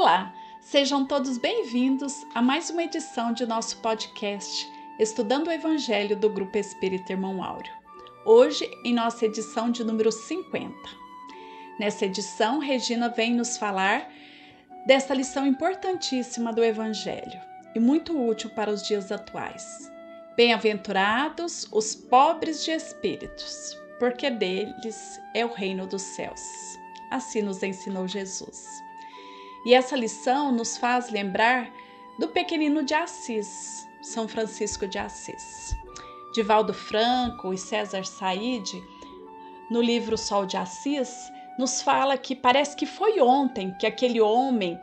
Olá, sejam todos bem-vindos a mais uma edição de nosso podcast Estudando o Evangelho do Grupo Espírita Irmão Áureo. Hoje, em nossa edição de número 50. Nessa edição, Regina vem nos falar desta lição importantíssima do Evangelho e muito útil para os dias atuais. Bem-aventurados os pobres de espíritos, porque deles é o reino dos céus. Assim nos ensinou Jesus. E essa lição nos faz lembrar do pequenino de Assis, São Francisco de Assis. Divaldo Franco e César Said, no livro Sol de Assis, nos fala que parece que foi ontem que aquele homem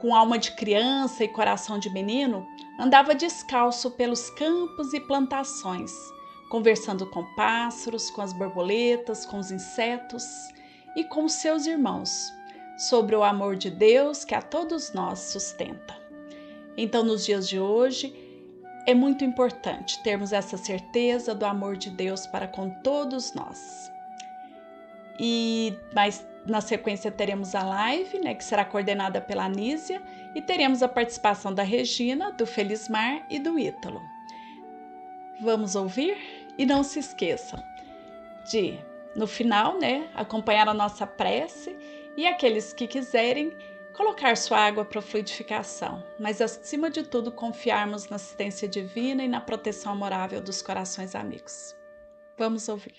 com alma de criança e coração de menino andava descalço pelos campos e plantações, conversando com pássaros, com as borboletas, com os insetos e com seus irmãos sobre o amor de Deus que a todos nós sustenta. Então, nos dias de hoje, é muito importante termos essa certeza do amor de Deus para com todos nós. E mais na sequência teremos a live, né, que será coordenada pela Anísia, e teremos a participação da Regina, do Felismar e do Ítalo. Vamos ouvir? E não se esqueçam de, no final, né, acompanhar a nossa prece e aqueles que quiserem colocar sua água para fluidificação, mas acima de tudo confiarmos na assistência divina e na proteção amorável dos corações amigos. Vamos ouvir.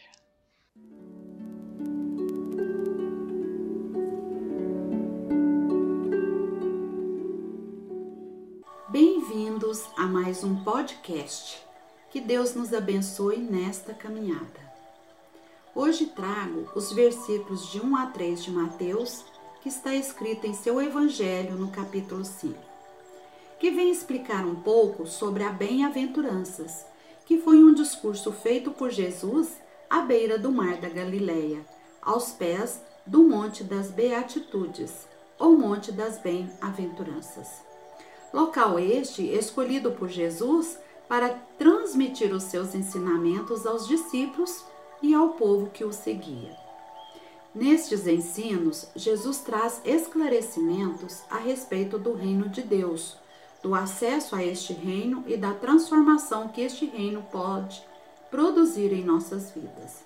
Bem-vindos a mais um podcast. Que Deus nos abençoe nesta caminhada. Hoje trago os versículos de 1 a 3 de Mateus, que está escrito em seu Evangelho no capítulo 5, que vem explicar um pouco sobre a bem-aventuranças, que foi um discurso feito por Jesus à beira do mar da Galileia, aos pés do Monte das Beatitudes, ou Monte das Bem-aventuranças. Local este escolhido por Jesus para transmitir os seus ensinamentos aos discípulos e ao povo que o seguia. Nestes ensinos, Jesus traz esclarecimentos a respeito do reino de Deus, do acesso a este reino e da transformação que este reino pode produzir em nossas vidas.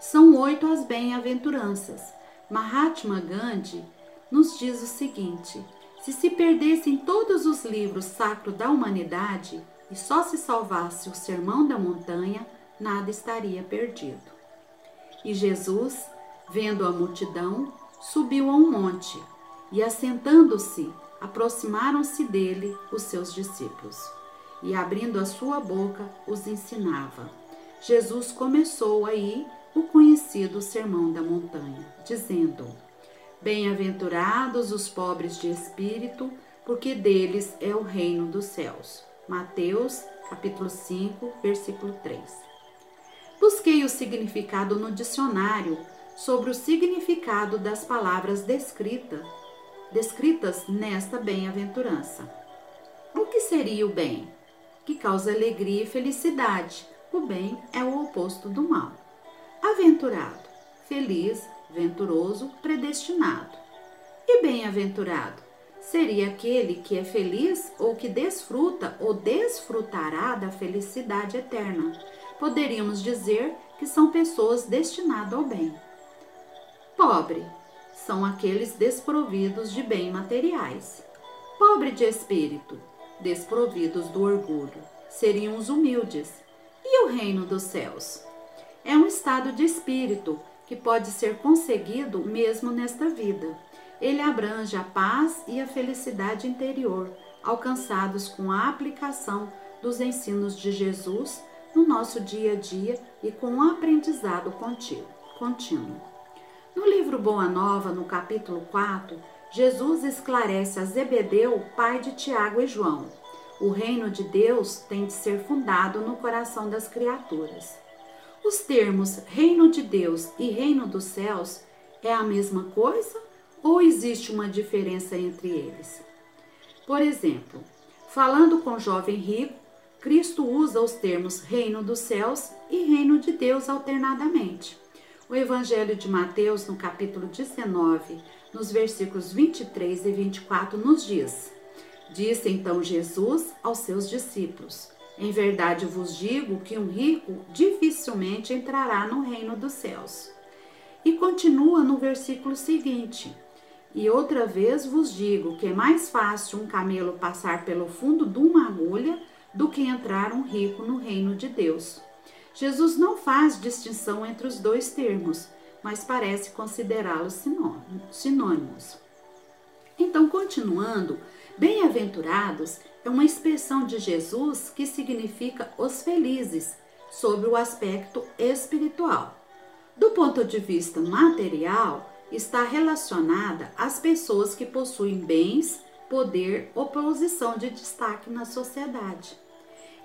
São oito as bem-aventuranças. Mahatma Gandhi nos diz o seguinte: se se perdessem todos os livros sacros da humanidade e só se salvasse o Sermão da Montanha, nada estaria perdido. E Jesus, vendo a multidão, subiu a um monte e, assentando-se, aproximaram-se dele os seus discípulos. E, abrindo a sua boca, os ensinava. Jesus começou aí o conhecido Sermão da Montanha, dizendo: Bem-aventurados os pobres de espírito, porque deles é o reino dos céus. Mateus, capítulo 5, versículo 3. Busquei o significado no dicionário sobre o significado das palavras descrita, descritas nesta bem-aventurança. O que seria o bem? Que causa alegria e felicidade. O bem é o oposto do mal. Aventurado, feliz, venturoso, predestinado. E bem-aventurado seria aquele que é feliz ou que desfruta ou desfrutará da felicidade eterna poderíamos dizer que são pessoas destinadas ao bem. Pobre são aqueles desprovidos de bem materiais. Pobre de espírito, desprovidos do orgulho, seriam os humildes. E o reino dos céus? É um estado de espírito que pode ser conseguido mesmo nesta vida. Ele abrange a paz e a felicidade interior, alcançados com a aplicação dos ensinos de Jesus no nosso dia a dia e com um aprendizado contínuo. No livro Boa Nova, no capítulo 4, Jesus esclarece a Zebedeu, pai de Tiago e João. O reino de Deus tem de ser fundado no coração das criaturas. Os termos reino de Deus e reino dos céus é a mesma coisa ou existe uma diferença entre eles? Por exemplo, falando com o jovem rico, Cristo usa os termos reino dos céus e reino de Deus alternadamente. O Evangelho de Mateus, no capítulo 19, nos versículos 23 e 24, nos diz: Disse então Jesus aos seus discípulos: Em verdade vos digo que um rico dificilmente entrará no reino dos céus. E continua no versículo seguinte: E outra vez vos digo que é mais fácil um camelo passar pelo fundo de uma agulha do que entrar um rico no reino de Deus. Jesus não faz distinção entre os dois termos, mas parece considerá-los sinônimos. Então, continuando, bem-aventurados é uma expressão de Jesus que significa os felizes, sob o aspecto espiritual. Do ponto de vista material, está relacionada às pessoas que possuem bens, poder ou posição de destaque na sociedade.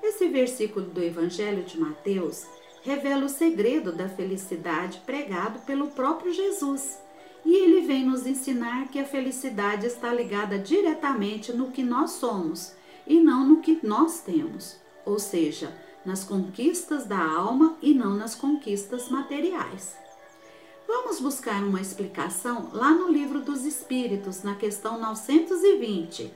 Esse versículo do Evangelho de Mateus revela o segredo da felicidade pregado pelo próprio Jesus. E ele vem nos ensinar que a felicidade está ligada diretamente no que nós somos e não no que nós temos, ou seja, nas conquistas da alma e não nas conquistas materiais. Vamos buscar uma explicação lá no livro dos Espíritos, na questão 920.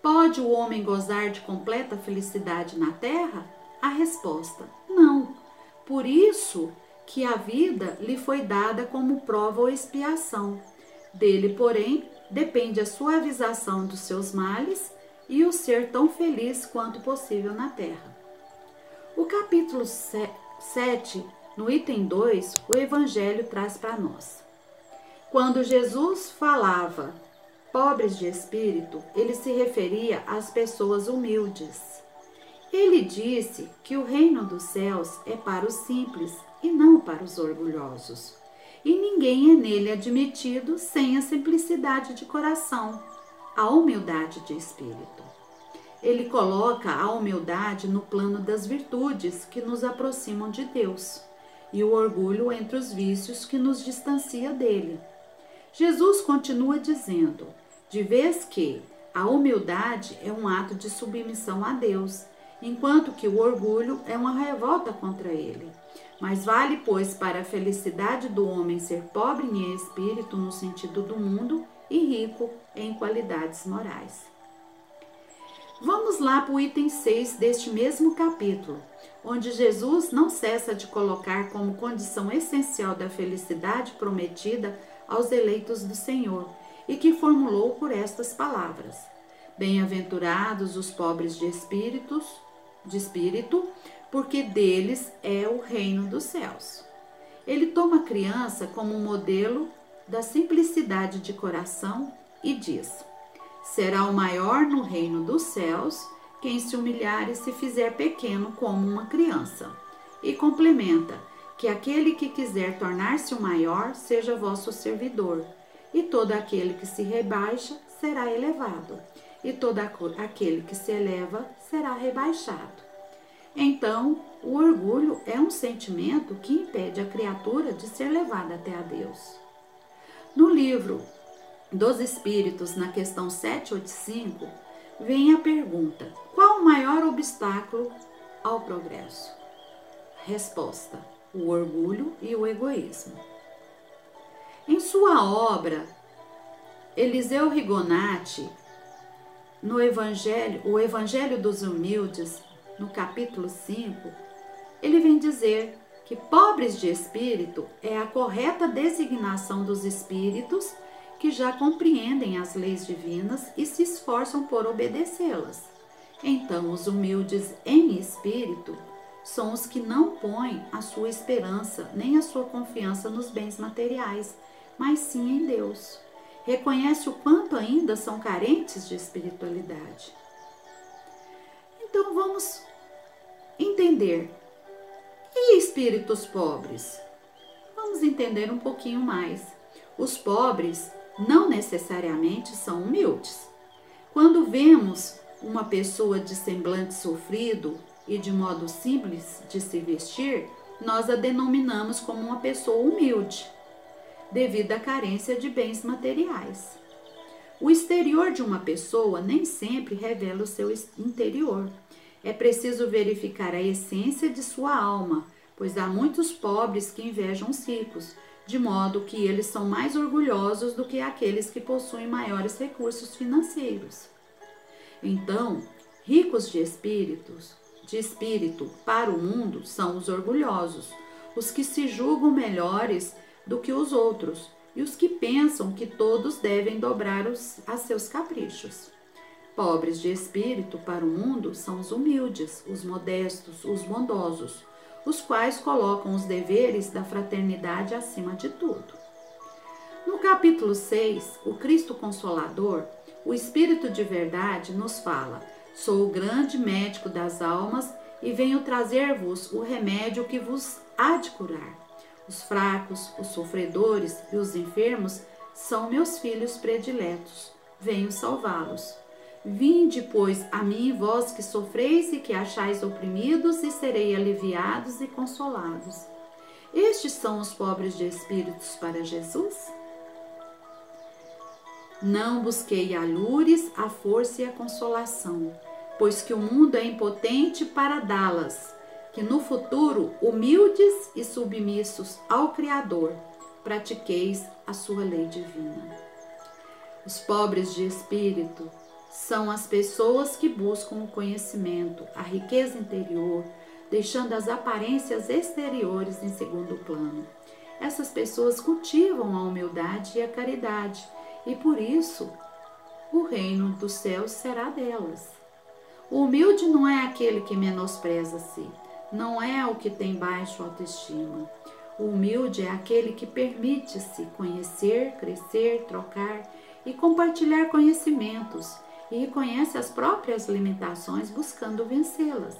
Pode o homem gozar de completa felicidade na terra? A resposta: não. Por isso que a vida lhe foi dada como prova ou expiação. Dele, porém, depende a suavização dos seus males e o ser tão feliz quanto possível na terra. O capítulo 7, no item 2, o Evangelho traz para nós. Quando Jesus falava pobres de espírito, ele se referia às pessoas humildes ele disse que o reino dos céus é para os simples e não para os orgulhosos. E ninguém é nele admitido sem a simplicidade de coração, a humildade de espírito. Ele coloca a humildade no plano das virtudes que nos aproximam de Deus e o orgulho entre os vícios que nos distancia dele. Jesus continua dizendo: de vez que a humildade é um ato de submissão a Deus enquanto que o orgulho é uma revolta contra ele. Mas vale, pois, para a felicidade do homem ser pobre em espírito no sentido do mundo e rico em qualidades morais. Vamos lá para o item 6 deste mesmo capítulo, onde Jesus não cessa de colocar como condição essencial da felicidade prometida aos eleitos do Senhor e que formulou por estas palavras: Bem-aventurados os pobres de espíritos, de espírito, porque deles é o reino dos céus. Ele toma a criança como modelo da simplicidade de coração e diz: Será o maior no reino dos céus quem se humilhar e se fizer pequeno como uma criança. E complementa: que aquele que quiser tornar-se o maior seja vosso servidor, e todo aquele que se rebaixa será elevado, e todo aquele que se eleva será rebaixado. Então, o orgulho é um sentimento que impede a criatura de ser levada até a Deus. No livro dos Espíritos, na questão 785, vem a pergunta: qual o maior obstáculo ao progresso? Resposta: o orgulho e o egoísmo. Em sua obra, Eliseu Rigonati no Evangelho, o Evangelho dos Humildes, no capítulo 5, ele vem dizer que pobres de espírito é a correta designação dos espíritos que já compreendem as leis divinas e se esforçam por obedecê-las. Então, os humildes em espírito são os que não põem a sua esperança nem a sua confiança nos bens materiais, mas sim em Deus reconhece o quanto ainda são carentes de espiritualidade. Então vamos entender. E espíritos pobres? Vamos entender um pouquinho mais. Os pobres não necessariamente são humildes. Quando vemos uma pessoa de semblante sofrido e de modo simples de se vestir, nós a denominamos como uma pessoa humilde devido à carência de bens materiais. O exterior de uma pessoa nem sempre revela o seu interior. É preciso verificar a essência de sua alma pois há muitos pobres que invejam os ricos, de modo que eles são mais orgulhosos do que aqueles que possuem maiores recursos financeiros. Então, ricos de espíritos, de espírito para o mundo são os orgulhosos, os que se julgam melhores do que os outros e os que pensam que todos devem dobrar os, a seus caprichos. Pobres de espírito para o mundo são os humildes, os modestos, os bondosos, os quais colocam os deveres da fraternidade acima de tudo. No capítulo 6, o Cristo Consolador, o Espírito de Verdade, nos fala: Sou o grande médico das almas e venho trazer-vos o remédio que vos há de curar. Os fracos, os sofredores e os enfermos são meus filhos prediletos. Venho salvá-los. Vinde, pois, a mim, vós que sofreis e que achais oprimidos, e serei aliviados e consolados. Estes são os pobres de espíritos para Jesus? Não busquei alures, a força e a consolação, pois que o mundo é impotente para dá-las, que no futuro, humildes e submissos ao Criador, pratiqueis a sua lei divina. Os pobres de espírito são as pessoas que buscam o conhecimento, a riqueza interior, deixando as aparências exteriores em segundo plano. Essas pessoas cultivam a humildade e a caridade, e por isso o reino dos céus será delas. O humilde não é aquele que menospreza-se, não é o que tem baixo autoestima. O humilde é aquele que permite-se conhecer, crescer, trocar e compartilhar conhecimentos e reconhece as próprias limitações buscando vencê-las.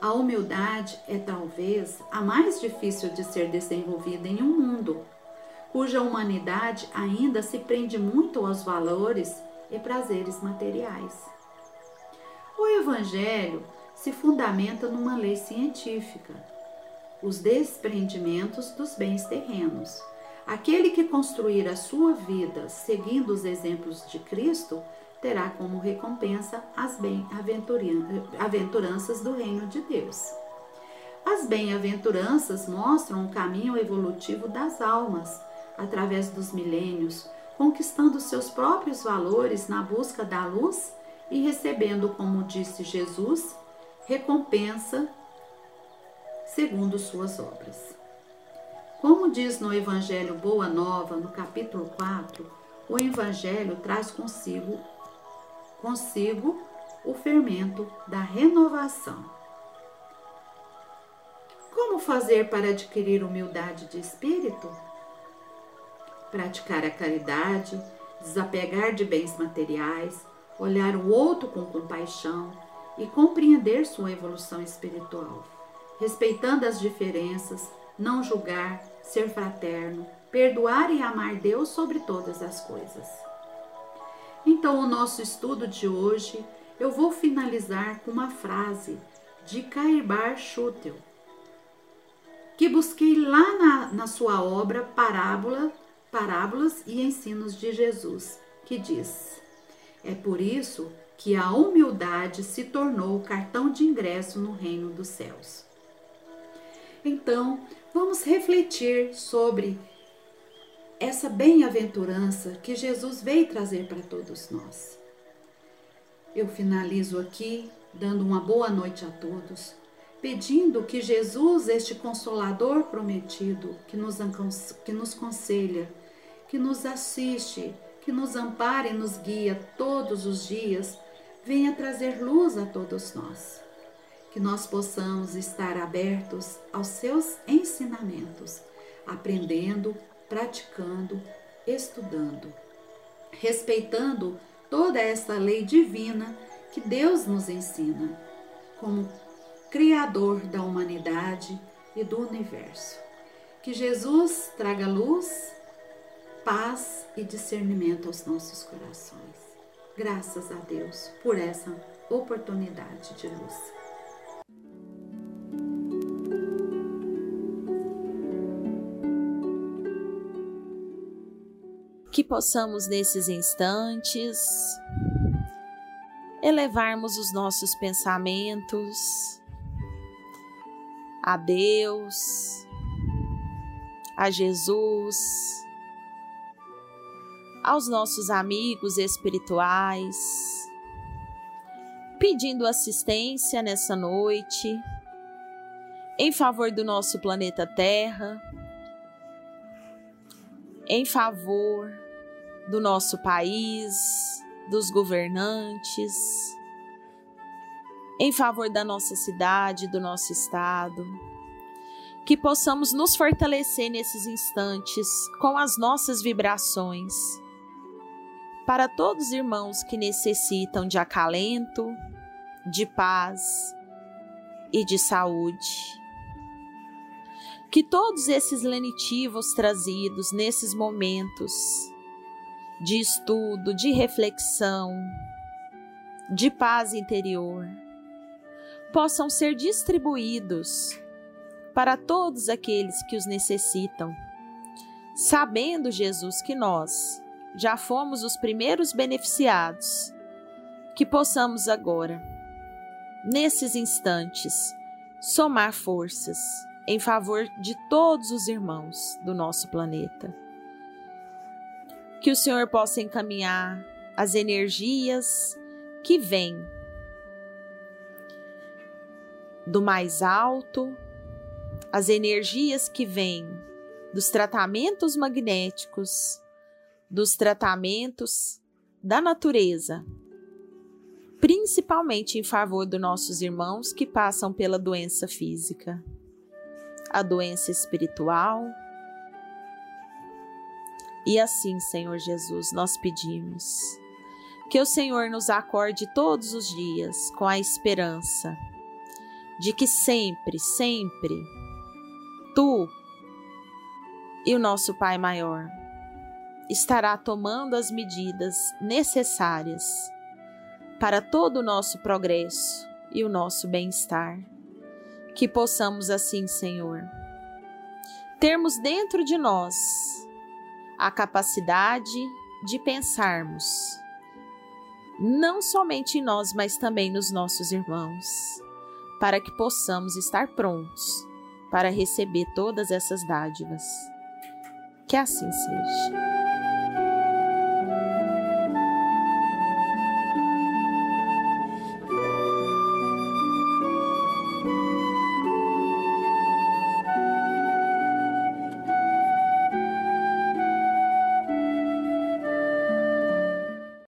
A humildade é talvez a mais difícil de ser desenvolvida em um mundo cuja humanidade ainda se prende muito aos valores e prazeres materiais. O Evangelho se fundamenta numa lei científica, os desprendimentos dos bens terrenos Aquele que construir a sua vida seguindo os exemplos de Cristo terá como recompensa as bem-aventuranças do reino de Deus. As bem-aventuranças mostram o caminho evolutivo das almas, através dos milênios, conquistando seus próprios valores na busca da luz e recebendo, como disse Jesus, recompensa segundo suas obras. Como diz no Evangelho Boa Nova, no capítulo 4, o Evangelho traz consigo, consigo o fermento da renovação. Como fazer para adquirir humildade de espírito? Praticar a caridade, desapegar de bens materiais, olhar o outro com compaixão e compreender sua evolução espiritual, respeitando as diferenças, não julgar, ser fraterno, perdoar e amar Deus sobre todas as coisas. Então, o nosso estudo de hoje eu vou finalizar com uma frase de Caibar Schutel, que busquei lá na, na sua obra Parábola, Parábolas e Ensinos de Jesus, que diz: É por isso que a humildade se tornou o cartão de ingresso no reino dos céus. Então, vamos refletir sobre essa bem-aventurança que Jesus veio trazer para todos nós. Eu finalizo aqui dando uma boa noite a todos, pedindo que Jesus, este consolador prometido, que nos, que nos conselha, que nos assiste, que nos ampare e nos guia todos os dias, venha trazer luz a todos nós que nós possamos estar abertos aos seus ensinamentos, aprendendo, praticando, estudando, respeitando toda essa lei divina que Deus nos ensina, como Criador da humanidade e do universo. Que Jesus traga luz, paz e discernimento aos nossos corações. Graças a Deus por essa oportunidade de luz. Que possamos nesses instantes elevarmos os nossos pensamentos a Deus, a Jesus, aos nossos amigos espirituais, pedindo assistência nessa noite em favor do nosso planeta Terra, em favor do nosso país, dos governantes, em favor da nossa cidade, do nosso estado. Que possamos nos fortalecer nesses instantes com as nossas vibrações. Para todos os irmãos que necessitam de acalento, de paz e de saúde. Que todos esses lenitivos trazidos nesses momentos de estudo, de reflexão, de paz interior, possam ser distribuídos para todos aqueles que os necessitam, sabendo, Jesus, que nós já fomos os primeiros beneficiados, que possamos agora, nesses instantes, somar forças em favor de todos os irmãos do nosso planeta. Que o Senhor possa encaminhar as energias que vêm do mais alto, as energias que vêm dos tratamentos magnéticos, dos tratamentos da natureza, principalmente em favor dos nossos irmãos que passam pela doença física, a doença espiritual. E assim, Senhor Jesus, nós pedimos que o Senhor nos acorde todos os dias com a esperança de que sempre, sempre, tu e o nosso Pai Maior estará tomando as medidas necessárias para todo o nosso progresso e o nosso bem-estar. Que possamos assim, Senhor, termos dentro de nós a capacidade de pensarmos, não somente em nós, mas também nos nossos irmãos para que possamos estar prontos para receber todas essas dádivas. Que assim seja.